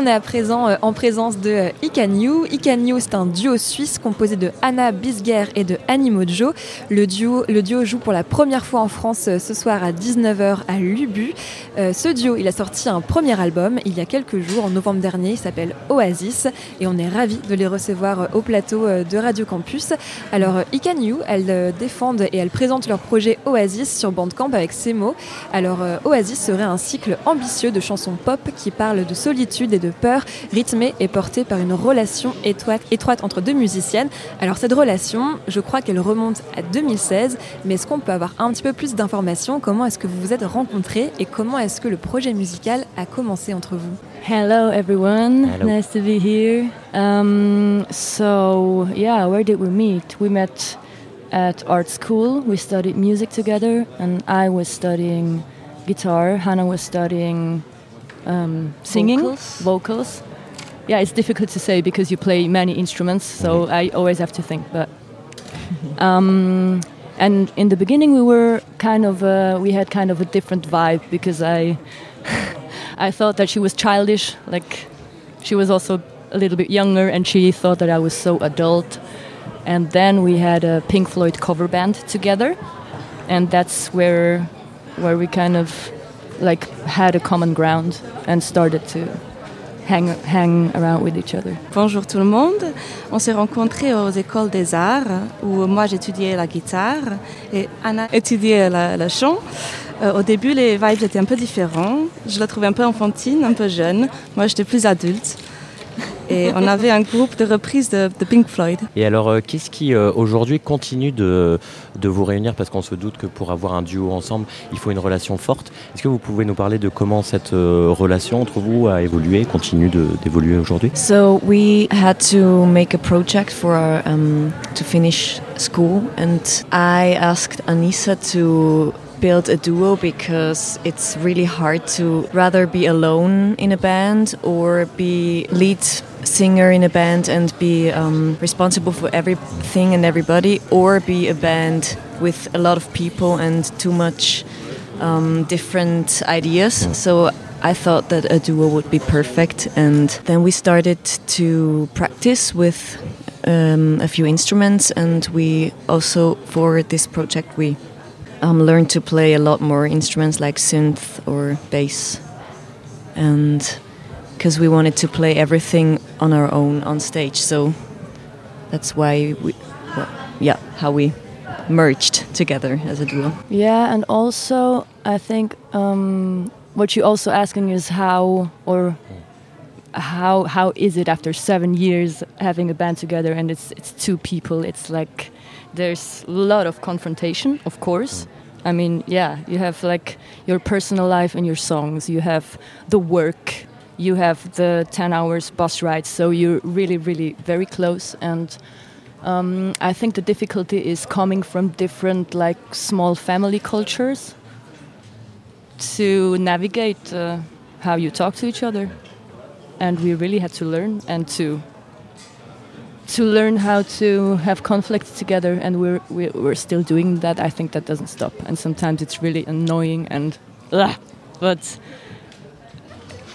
on est à présent euh, en présence de euh, Ikanyu. Ikanyu, c'est un duo suisse composé de Anna Bisger et de Annie Mojo. Le duo, le duo joue pour la première fois en France euh, ce soir à 19h à Lubu. ce duo, il a sorti un premier album il y a quelques jours, en novembre dernier. Il s'appelle Oasis et on est ravis de les recevoir au plateau de Radio Campus. Alors, Ikanyu, elles défendent et elles présentent leur projet Oasis sur Bandcamp avec ces mots. Alors, Oasis serait un cycle ambitieux de chansons pop qui parlent de solitude et de peur, rythmée et portée par une relation étroite, étroite entre deux musiciennes. Alors cette relation, je crois qu'elle remonte à 2016, mais est-ce qu'on peut avoir un petit peu plus d'informations? Comment est-ce que vous vous êtes rencontrés et comment est-ce que le projet musical a commencé entre vous? Hello everyone, nice to be here. Um, so yeah, where did we meet? We met at art school. We studied music together, and I was studying guitar. Hannah was studying um, singing, vocals. vocals. Yeah, it's difficult to say because you play many instruments, so mm-hmm. I always have to think. But um, and in the beginning, we were kind of uh, we had kind of a different vibe because I I thought that she was childish, like she was also a little bit younger, and she thought that I was so adult. And then we had a Pink Floyd cover band together, and that's where where we kind of like had a common ground and started to hang, hang around with each other. Bonjour tout le monde. On s'est rencontrés aux écoles des arts où moi j'étudiais la guitare et Anna étudiait le chant. Euh, au début, les vibes étaient un peu différents. Je la trouvais un peu enfantine, un peu jeune. Moi, j'étais plus adulte. Et on avait un groupe de reprises de, Pink Floyd. Et alors, euh, qu'est-ce qui euh, aujourd'hui continue de, de, vous réunir? Parce qu'on se doute que pour avoir un duo ensemble, il faut une relation forte. Est-ce que vous pouvez nous parler de comment cette euh, relation entre vous a évolué, continue d'évoluer aujourd'hui? So we had to make a project for our, um, to finish school, and I asked Anissa to build a duo because it's really hard to rather be alone in a band or be lead singer in a band and be um, responsible for everything and everybody, or be a band with a lot of people and too much um, different ideas. So I thought that a duo would be perfect, and then we started to practice with um, a few instruments, and we also for this project we um, learned to play a lot more instruments like synth or bass, and because we wanted to play everything on our own on stage. So that's why we, well, yeah, how we merged together as a duo. Yeah, and also I think um, what you're also asking is how or how how is it after seven years having a band together and it's it's two people. It's like there's a lot of confrontation, of course. I mean, yeah, you have like your personal life and your songs. You have the work you have the 10 hours bus ride, so you're really, really very close. And um, I think the difficulty is coming from different, like, small family cultures to navigate uh, how you talk to each other. And we really had to learn and to to learn how to have conflict together and we're, we're still doing that i think that doesn't stop and sometimes it's really annoying and ugh, but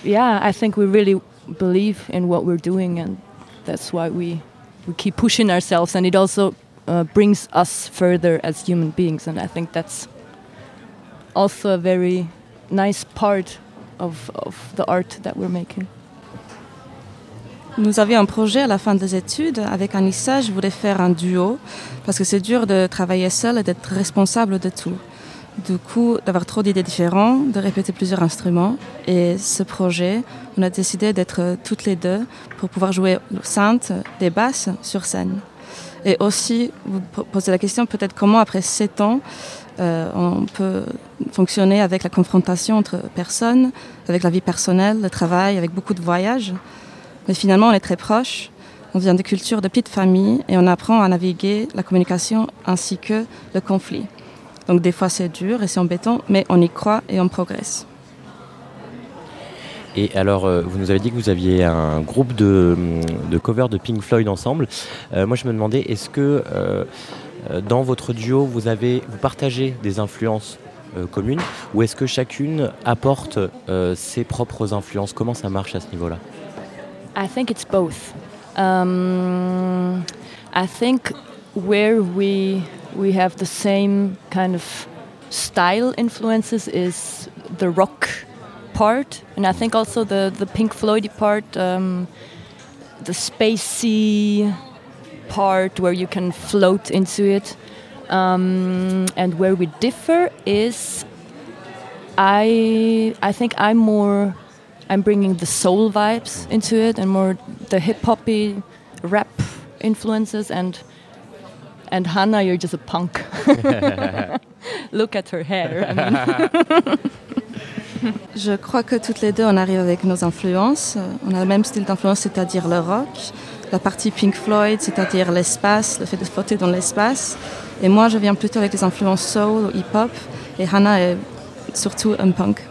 yeah, I think we really believe in what we're doing, and that's why we we keep pushing ourselves, and it also uh, brings us further as human beings, and I think that's also a very nice part of, of the art that we're making. Nous avions un projet à la fin des études avec Anissa. Je voulais faire un duo parce que c'est dur de travailler seul et d'être responsable de tout du coup d'avoir trop d'idées différentes, de répéter plusieurs instruments. Et ce projet, on a décidé d'être toutes les deux pour pouvoir jouer le synth, des basses sur scène. Et aussi, vous posez la question peut-être comment après sept ans, euh, on peut fonctionner avec la confrontation entre personnes, avec la vie personnelle, le travail, avec beaucoup de voyages. Mais finalement, on est très proches. On vient de cultures de petites familles et on apprend à naviguer la communication ainsi que le conflit. Donc des fois c'est dur et c'est embêtant, mais on y croit et on progresse. Et alors, euh, vous nous avez dit que vous aviez un groupe de, de cover de Pink Floyd ensemble. Euh, moi, je me demandais, est-ce que euh, dans votre duo, vous avez, vous partagez des influences communes, ou est-ce que chacune apporte ses propres influences? Comment ça marche à ce niveau-là? I think it's both. Um, I think where we we have the same kind of style influences is the rock part, and I think also the the Pink Floydy part, um, the spacey part where you can float into it. Um, and where we differ is, I I think I'm more, I'm bringing the soul vibes into it and more the hip hoppy rap influences and and Hannah, you're just a punk. Look at her hair. I mean. Je crois que toutes les deux, on arrive avec nos influences. On a le même style d'influence, c'est-à-dire le rock. La partie Pink Floyd, c'est-à-dire l'espace, le fait de flotter dans l'espace. Et moi, je viens plutôt avec des influences soul, hip-hop. Et Hannah est surtout un punk.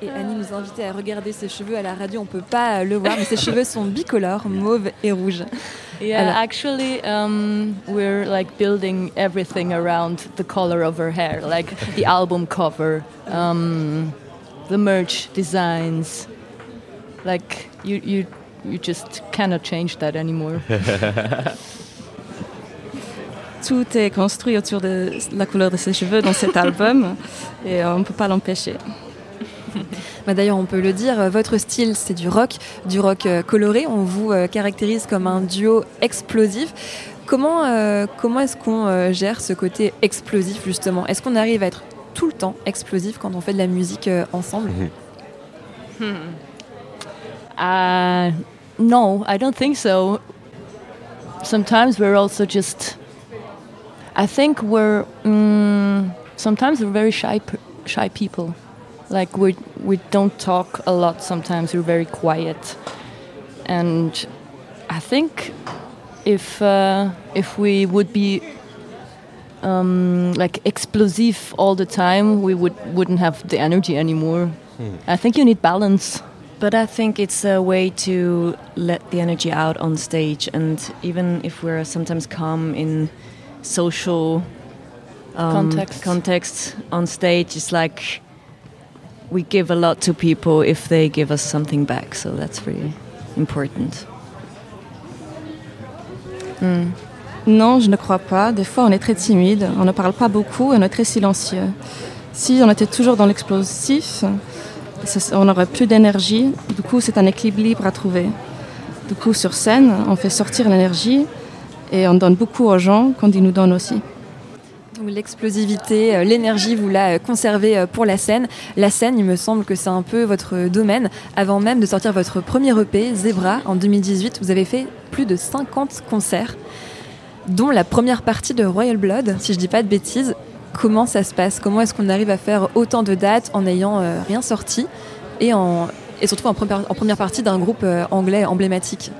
Et Annie nous invitait à regarder ses cheveux à la radio. On peut pas le voir, mais ses cheveux sont bicolores, mauve et rouge. Yeah, Alors- actually, um, we're like building everything around the color of her hair, like the album cover, um, the merch designs. Like you, you, you just cannot change that anymore. Tout est construit autour de la couleur de ses cheveux dans cet album. Et on ne peut pas l'empêcher. Bah, D'ailleurs, on peut le dire, euh, votre style, c'est du rock, du rock euh, coloré. On vous euh, caractérise comme un duo explosif. Comment, euh, comment est-ce qu'on euh, gère ce côté explosif, justement? Est-ce qu'on arrive à être tout le temps explosif quand on fait de la musique euh, ensemble? Uh, no, I don't think so. Sometimes we're also just. I think we're. Mm, sometimes we're very shy, p- shy people. Like we we don't talk a lot. Sometimes we're very quiet, and I think if uh, if we would be um, like explosive all the time, we would wouldn't have the energy anymore. I think you need balance. But I think it's a way to let the energy out on stage, and even if we're sometimes calm in social um, Context. context on stage, it's like we give a lot to people if they give us something back. So that's really important. Non, je ne crois pas. Des fois, on est très timide, on ne parle pas beaucoup et on est très silencieux. Si on était toujours dans l'explosif, on n'aurait plus d'énergie. Du coup, c'est un équilibre à trouver. Du coup, sur scène, on fait sortir l'énergie et on donne beaucoup aux gens quand ils nous donnent aussi. L'explosivité, euh, l'énergie, vous la euh, conservez euh, pour la scène. La scène, il me semble que c'est un peu votre domaine. Avant même de sortir votre premier EP, Zebra, en 2018, vous avez fait plus de 50 concerts, dont la première partie de Royal Blood, si je dis pas de bêtises. Comment ça se passe? Comment est-ce qu'on arrive à faire autant de dates en n'ayant rien sorti? Et, en, surtout en première, partie d'un groupe anglais emblématique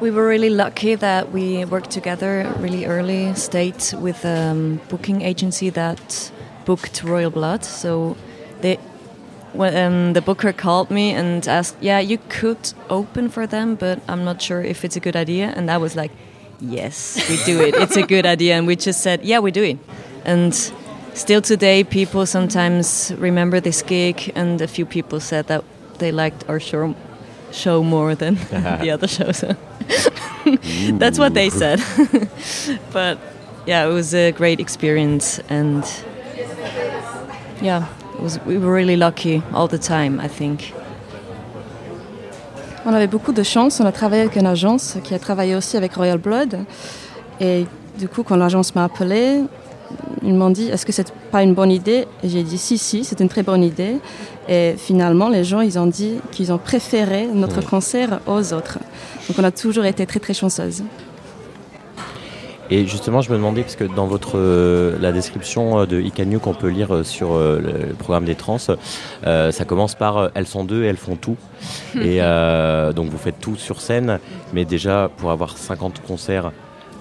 We were really lucky that we worked together really early state with a um, booking agency that booked Royal Blood. So they, when um, the booker called me and asked, "Yeah, you could open for them, but I'm not sure if it's a good idea." And I was like, "Yes, we do it. it's a good idea." And we just said, "Yeah, we do it." And still today, people sometimes remember this gig, and a few people said that they liked our show show more than the other shows. That's what they said. but yeah, it was a great experience, and yeah, it was. We were really lucky all the time. I think. On avait beaucoup de chance. On a travaillé avec une agence qui a travaillé aussi avec Royal Blood. Et du coup, quand l'agence m'a appelé, ils m'ont dit Est-ce que c'est pas une bonne idée? Et j'ai dit Si, si, c'est une très bonne idée. Et finalement, les gens, ils ont dit qu'ils ont préféré notre concert aux autres. Donc, on a toujours été très, très chanceuses. Et justement, je me demandais, parce que dans votre euh, la description euh, de Icanyu qu'on peut lire euh, sur euh, le, programme des trans, euh, ça commence par euh, elles sont deux et elles font tout. et euh, donc vous faites tout sur scène, mais déjà pour avoir 50 concerts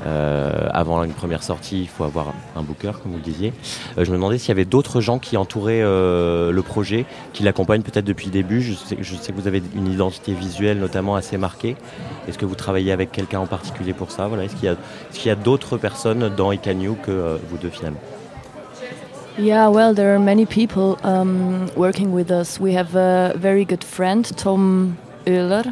euh, avant une première sortie, il faut avoir un booker, comme vous le disiez. Euh, je me demandais s'il y avait d'autres gens qui entouraient euh, le projet, qui l'accompagnent peut-être depuis le début. Je sais, que vous avez une identité visuelle notamment assez marquée. Est-ce que vous travaillez avec quelqu'un en particulier pour ça? Voilà. Est-ce qu'il y a, d'autres personnes dans Icanyu que vous deux finalement? Yeah, well, there are many people um, working with us. We have a very good friend, Tom Euler,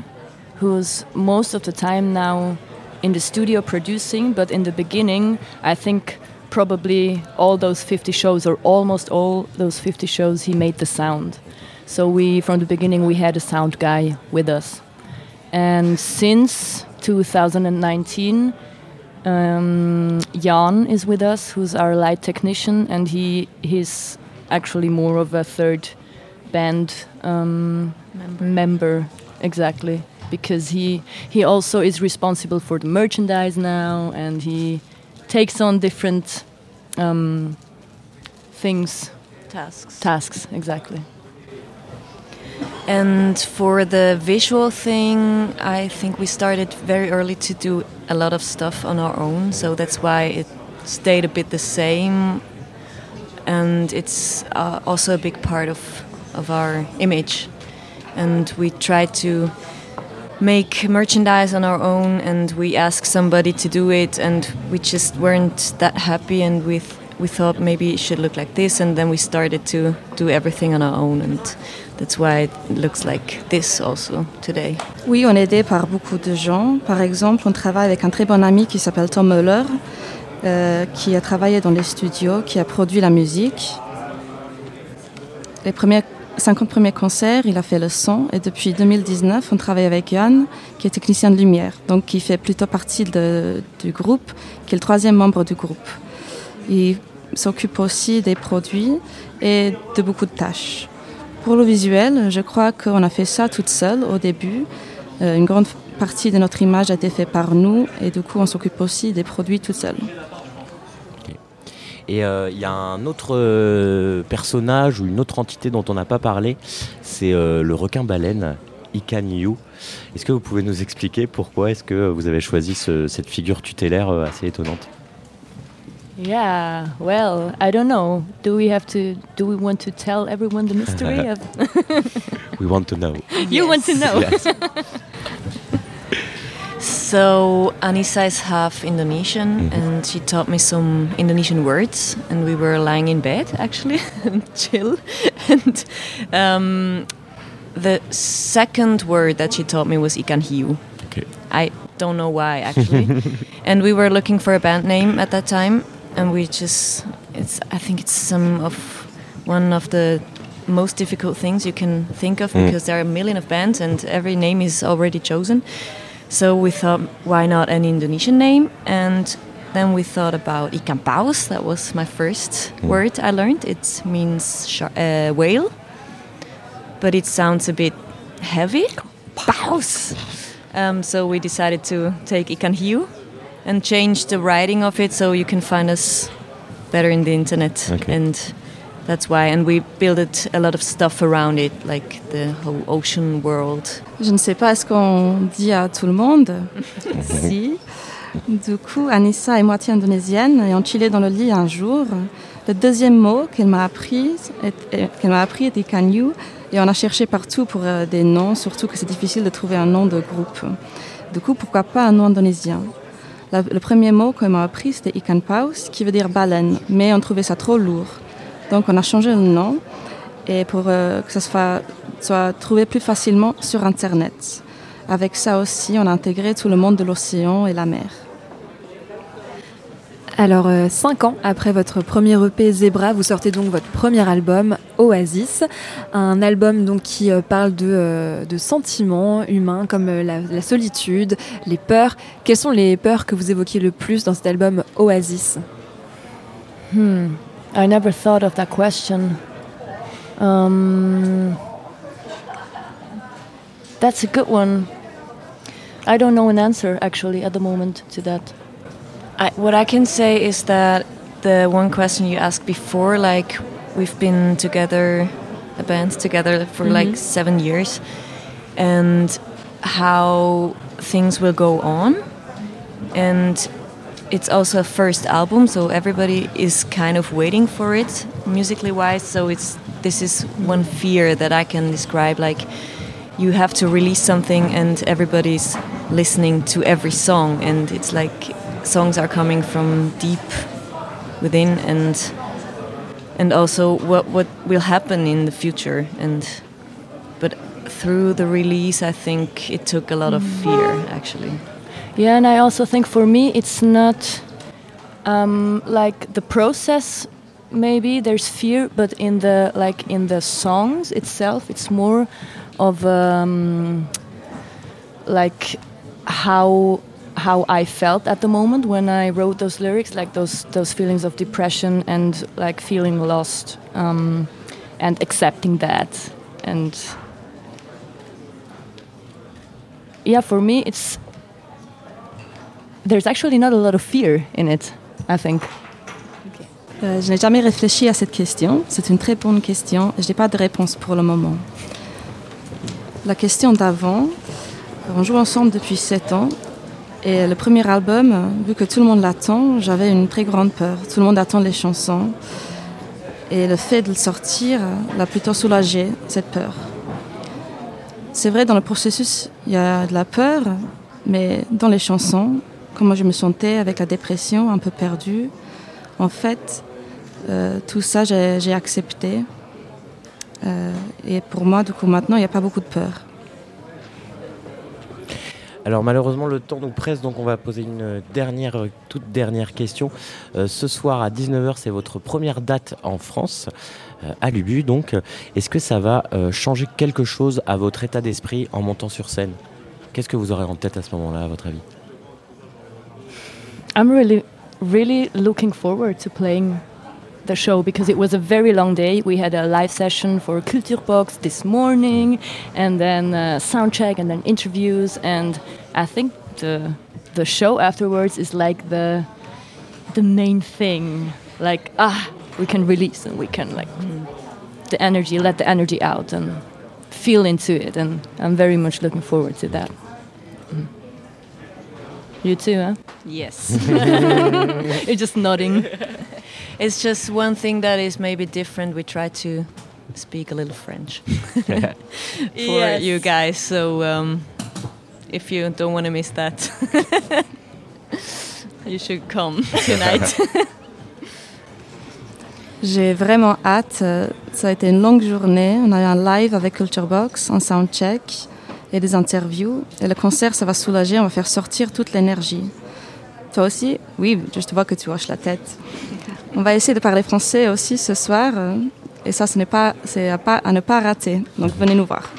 who's most of the time now in the studio producing, but in the beginning, I think probably all those 50 shows, or almost all those 50 shows, he made the sound. So we, from the beginning, we had a sound guy with us. And since 2019, um, Jan is with us, who's our light technician, and he he's actually more of a third band um, member. member. exactly, because he he also is responsible for the merchandise now, and he takes on different um, things, tasks. Tasks, exactly. And for the visual thing, I think we started very early to do a lot of stuff on our own, so that's why it stayed a bit the same. And it's uh, also a big part of, of our image. And we try to make merchandise on our own, and we asked somebody to do it, and we just weren't that happy, and we, th we thought maybe it should look like this, and then we started to do everything on our own. and That's why it looks like this also today. Oui, on est aidé par beaucoup de gens. Par exemple, on travaille avec un très bon ami qui s'appelle Tom Muller, euh, qui a travaillé dans les studios, qui a produit la musique. Les premiers 50 premiers concerts, il a fait le son et depuis 2019, on travaille avec Yann, qui est technicien de lumière, donc qui fait plutôt partie du groupe, qui est le troisième membre du groupe. Il s'occupe aussi des produits et de beaucoup de tâches. Pour le visuel, je crois qu'on a fait ça toute seule au début. Euh, une grande partie de notre image a été faite par nous et du coup on s'occupe aussi des produits tout seul. Et euh, il y a un autre euh, personnage ou une autre entité dont on n'a pas parlé, c'est le requin-baleine, Ikan Est-ce que vous pouvez nous expliquer pourquoi est-ce que vous avez choisi cette figure tutélaire assez étonnante? Yeah, well, I don't know. Do we have to? Do we want to tell everyone the mystery of? we want to know. You yes. want to know. Yes. so Anissa is half Indonesian, mm -hmm. and she taught me some Indonesian words. And we were lying in bed actually, and chill. and um, the second word that she taught me was ikan hiu. Okay. I don't know why actually. and we were looking for a band name at that time, and we just it's I think it's some of one of the most difficult things you can think of mm. because there are a million of bands and every name is already chosen. So we thought, why not an Indonesian name? And then we thought about ikan paus. That was my first mm. word I learned. It means uh, whale, but it sounds a bit heavy. Paus. Um, so we decided to take ikan hiu and change the writing of it so you can find us better in the internet okay. and that's why and we built a lot of stuff around it like the whole ocean world. Je ne sais pas ce qu'on dit à tout le monde. Si. Du coup Anissa est moitié indonésienne et on chillait dans le lit un jour. Le deuxième mot qu'elle m'a appris qu'elle m'a appris était kanyu et on a cherché partout pour euh, des noms surtout que c'est difficile de trouver un nom de groupe. Du coup pourquoi pas un nom indonésien? Le premier mot qu'on m'a appris, c'était Ikan Paus, qui veut dire baleine, mais on trouvait ça trop lourd. Donc on a changé le nom et pour euh, que ça soit, soit trouvé plus facilement sur Internet. Avec ça aussi, on a intégré tout le monde de l'océan et la mer. Alors, euh, cinq ans après votre premier EP Zebra, vous sortez donc votre premier album Oasis, un album donc qui euh, parle de, euh, de, sentiments humains comme la, la, solitude, les peurs. Quelles sont les peurs que vous évoquez le plus dans cet album Oasis? Hmm, I never thought of that question. Um, that's a good one. I don't know an answer actually at the moment to that. I, what I can say is that the one question you asked before, like we've been together, a band together for mm -hmm. like seven years, and how things will go on, and it's also a first album, so everybody is kind of waiting for it musically wise. So it's this is one fear that I can describe, like you have to release something and everybody's listening to every song and it's like songs are coming from deep within and and also what what will happen in the future. And but through the release, I think it took a lot of fear actually. Yeah, and I also think for me it's not um, like the process. Maybe there's fear, but in the like in the songs itself, it's more of um, like how how I felt at the moment when I wrote those lyrics, like those those feelings of depression and like feeling lost, um, and accepting that, and yeah, for me it's there's actually not a lot of fear in it. I think. Euh, je n'ai jamais réfléchi à cette question. C'est une très bonne question. Je n'ai pas de réponse pour le moment. La question d'avant, on joue ensemble depuis 7 ans. Et le premier album, vu que tout le monde l'attend, j'avais une très grande peur. Tout le monde attend les chansons. Et le fait de le sortir l'a plutôt soulagé, cette peur. C'est vrai, dans le processus, il y a de la peur, mais dans les chansons, comment je me sentais avec la dépression, un peu perdue, en fait, euh, tout ça, j'ai accepté. Euh, et pour moi, du coup, maintenant, il n'y a pas beaucoup de peur. Alors malheureusement le temps nous presse donc on va poser une dernière, toute dernière question. Euh, ce soir à 19h c'est votre première date en France à Lubu donc est-ce que ça va changer quelque chose à votre état d'esprit en montant sur scène? Qu'est-ce que vous aurez en tête à ce moment-là à votre avis? I'm really, really looking forward to playing the show because it was a very long day. We had a live session for Kulturbox this morning, and then uh, sound check, and then interviews. And I think the the show afterwards is like the the main thing. Like ah, we can release and we can like the energy, let the energy out, and feel into it. And I'm very much looking forward to that. You too, huh? Yes. You're just nodding. It's just one thing that is maybe different. We try to speak a little French for Yes. you guys. So um, if you don't want to miss that, you should come tonight. J'ai vraiment hâte. Ça a été une longue journée. On a eu un live avec Culture Box, un soundcheck et des interviews. Et le concert, ça va soulager. On va faire sortir toute l'énergie. Toi aussi? Oui, je te vois que tu hoches la tête. On va essayer de parler français aussi ce soir. euh, Et ça, ce n'est pas, c'est à, pas- à ne pas rater. Donc venez nous voir.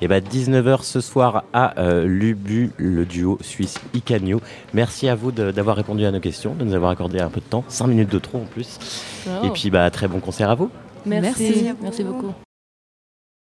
Et bah 19h ce soir à euh, Lubu, le duo suisse Icanio. Merci à vous de- d'avoir répondu à nos questions, de nous avoir accordé un peu de temps, 5 minutes de trop en plus. Oh. Et puis bah très bon concert à vous. Merci. Merci. Merci beaucoup.